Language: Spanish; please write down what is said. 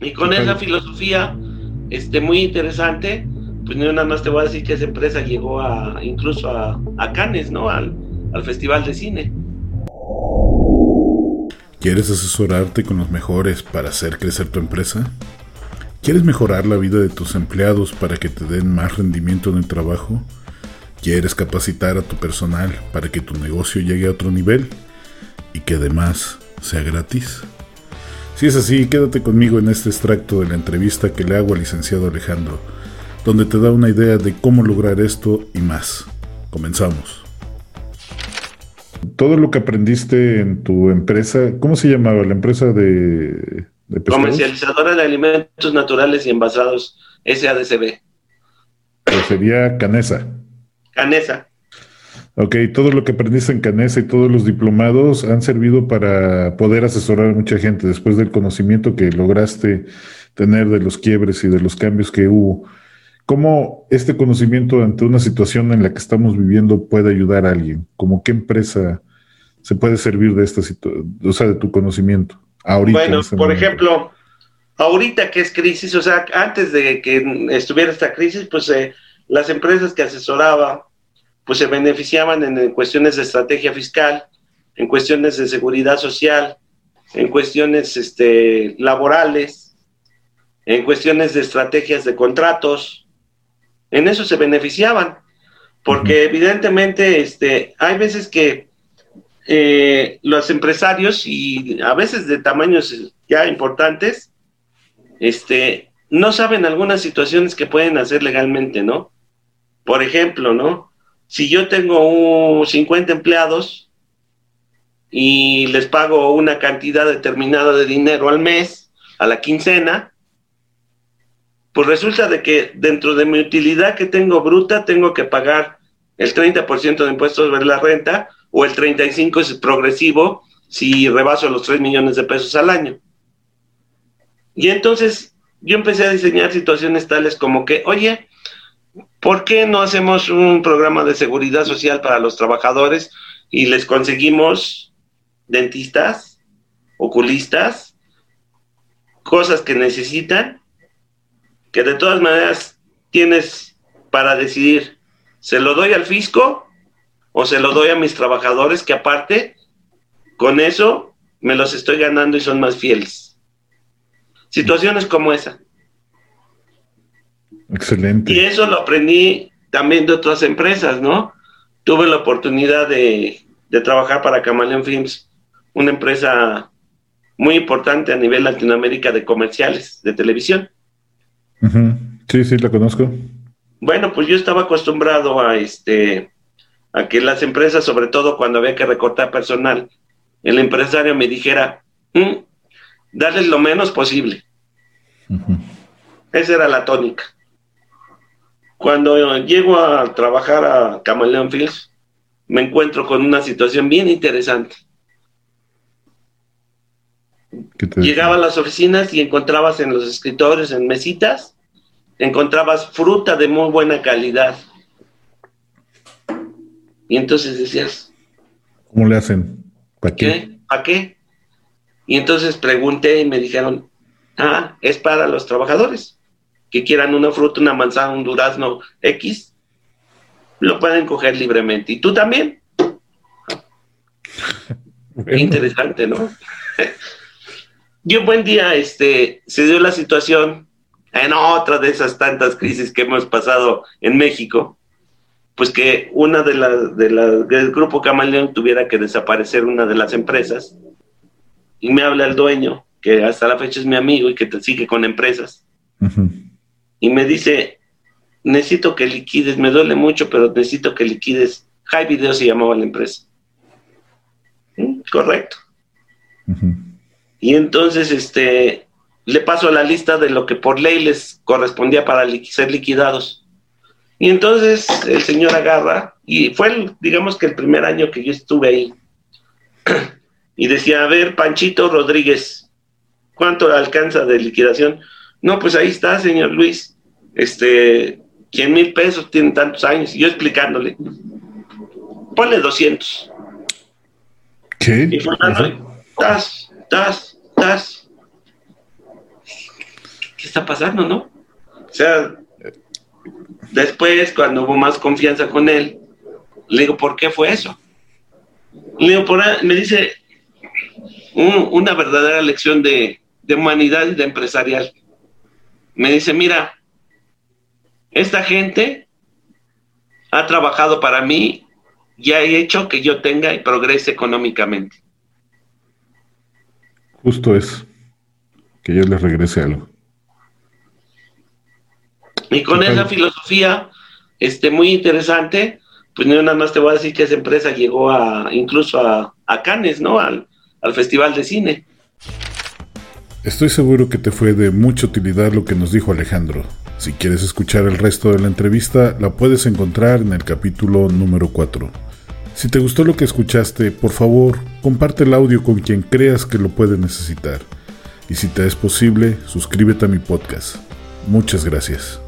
Y con esa filosofía este, muy interesante, pues no nada más te voy a decir que esa empresa llegó a incluso a, a Cannes, ¿no? Al, al Festival de Cine. ¿Quieres asesorarte con los mejores para hacer crecer tu empresa? ¿Quieres mejorar la vida de tus empleados para que te den más rendimiento en el trabajo? ¿Quieres capacitar a tu personal para que tu negocio llegue a otro nivel y que además sea gratis? Si es así, quédate conmigo en este extracto de la entrevista que le hago al licenciado Alejandro, donde te da una idea de cómo lograr esto y más. Comenzamos. Todo lo que aprendiste en tu empresa, ¿cómo se llamaba la empresa de, de Comercializadora de alimentos naturales y envasados, SADCB. sería Canesa. Canesa. Ok, todo lo que aprendiste en Canesa y todos los diplomados han servido para poder asesorar a mucha gente después del conocimiento que lograste tener de los quiebres y de los cambios que hubo. ¿Cómo este conocimiento ante una situación en la que estamos viviendo puede ayudar a alguien? ¿Cómo qué empresa se puede servir de esta situación, o sea, de tu conocimiento? Ahorita, bueno, este por ejemplo, ahorita que es crisis, o sea, antes de que estuviera esta crisis, pues eh, las empresas que asesoraba, pues se beneficiaban en, cuestiones de estrategia fiscal, en cuestiones de seguridad social, en cuestiones este, laborales, en cuestiones de estrategias de contratos, en eso se beneficiaban, porque evidentemente este, hay veces que eh, los empresarios y a veces de tamaños ya importantes, este, no saben algunas situaciones que pueden hacer legalmente, ¿no? Por ejemplo, ¿no? Si yo tengo 50 empleados y les pago una cantidad determinada de dinero al mes, a la quincena, pues resulta de que dentro de mi utilidad que tengo bruta tengo que pagar el 30% de impuestos sobre la renta o el 35 es progresivo si rebaso los 3 millones de pesos al año. Y entonces yo empecé a diseñar situaciones tales como que, oye, ¿por qué no hacemos un programa de seguridad social para los trabajadores y les conseguimos dentistas, oculistas, cosas que necesitan, que de todas maneras tienes para decidir, ¿se lo doy al fisco o se lo doy a mis trabajadores que aparte, con eso me los estoy ganando y son más fieles. Situaciones como esa. Excelente. Y eso lo aprendí también de otras empresas, ¿no? Tuve la oportunidad de, trabajar para Camaleón Films, una empresa muy importante a nivel Latinoamérica de comerciales, de televisión. Sí, sí, la conozco. Bueno, pues yo estaba acostumbrado a este a que las empresas, sobre todo cuando había que recortar personal, el empresario me dijera, mm, darles lo menos posible. Esa era la tónica. Cuando llego a trabajar a Camaleón Fields, me encuentro con una situación bien interesante. Llegaba a las oficinas y encontrabas en los escritorios, en mesitas, encontrabas fruta de muy buena calidad y entonces decías, ¿cómo le hacen? ¿Para qué? ¿Para qué? Y entonces pregunté y me dijeron, ah, es para los trabajadores que quieran una fruta, una manzana, un durazno X, lo pueden coger libremente. ¿Y tú también? Interesante, ¿no? y un buen día este, se dio la situación en otra de esas tantas crisis que hemos pasado en México, pues que una de las de la, del grupo Camaleón tuviera que desaparecer una de las empresas y me habla el dueño que hasta la fecha es mi amigo y que te sigue con empresas y me dice necesito que liquides me duele mucho pero necesito que liquides High Video se llamaba la empresa. ¿Mm? correcto. Y entonces este le paso la lista de lo que por ley les correspondía para ser liquidados. Y entonces el señor agarra, y fue, digamos que el primer año que yo estuve ahí, y decía, a ver, Panchito Rodríguez, ¿cuánto alcanza de liquidación? No, pues ahí está, señor Luis, este, 100 mil pesos, tiene tantos años, y yo explicándole, ponle 200. ¿Qué? Y Fernando, tas, tas, tas. está pasando, no? O sea, después, cuando hubo más confianza con él, le digo, ¿por qué fue eso? Le digo, por me dice una verdadera lección de, de humanidad y de empresarial. Me dice, mira, esta gente ha trabajado para mí y ha hecho que yo tenga y progrese económicamente. Justo es que yo les regrese algo. Y con esa filosofía este, muy interesante, pues nada más te voy a decir que esa empresa llegó a incluso a, a Cannes, ¿no? Al, al Festival de Cine. Estoy seguro que te fue de mucha utilidad lo que nos dijo Alejandro. Si quieres escuchar el resto de la entrevista, la puedes encontrar en el capítulo número 4. Si te gustó lo que escuchaste, por favor, comparte el audio con quien creas que lo puede necesitar. Y si te es posible, suscríbete a mi podcast. Muchas gracias.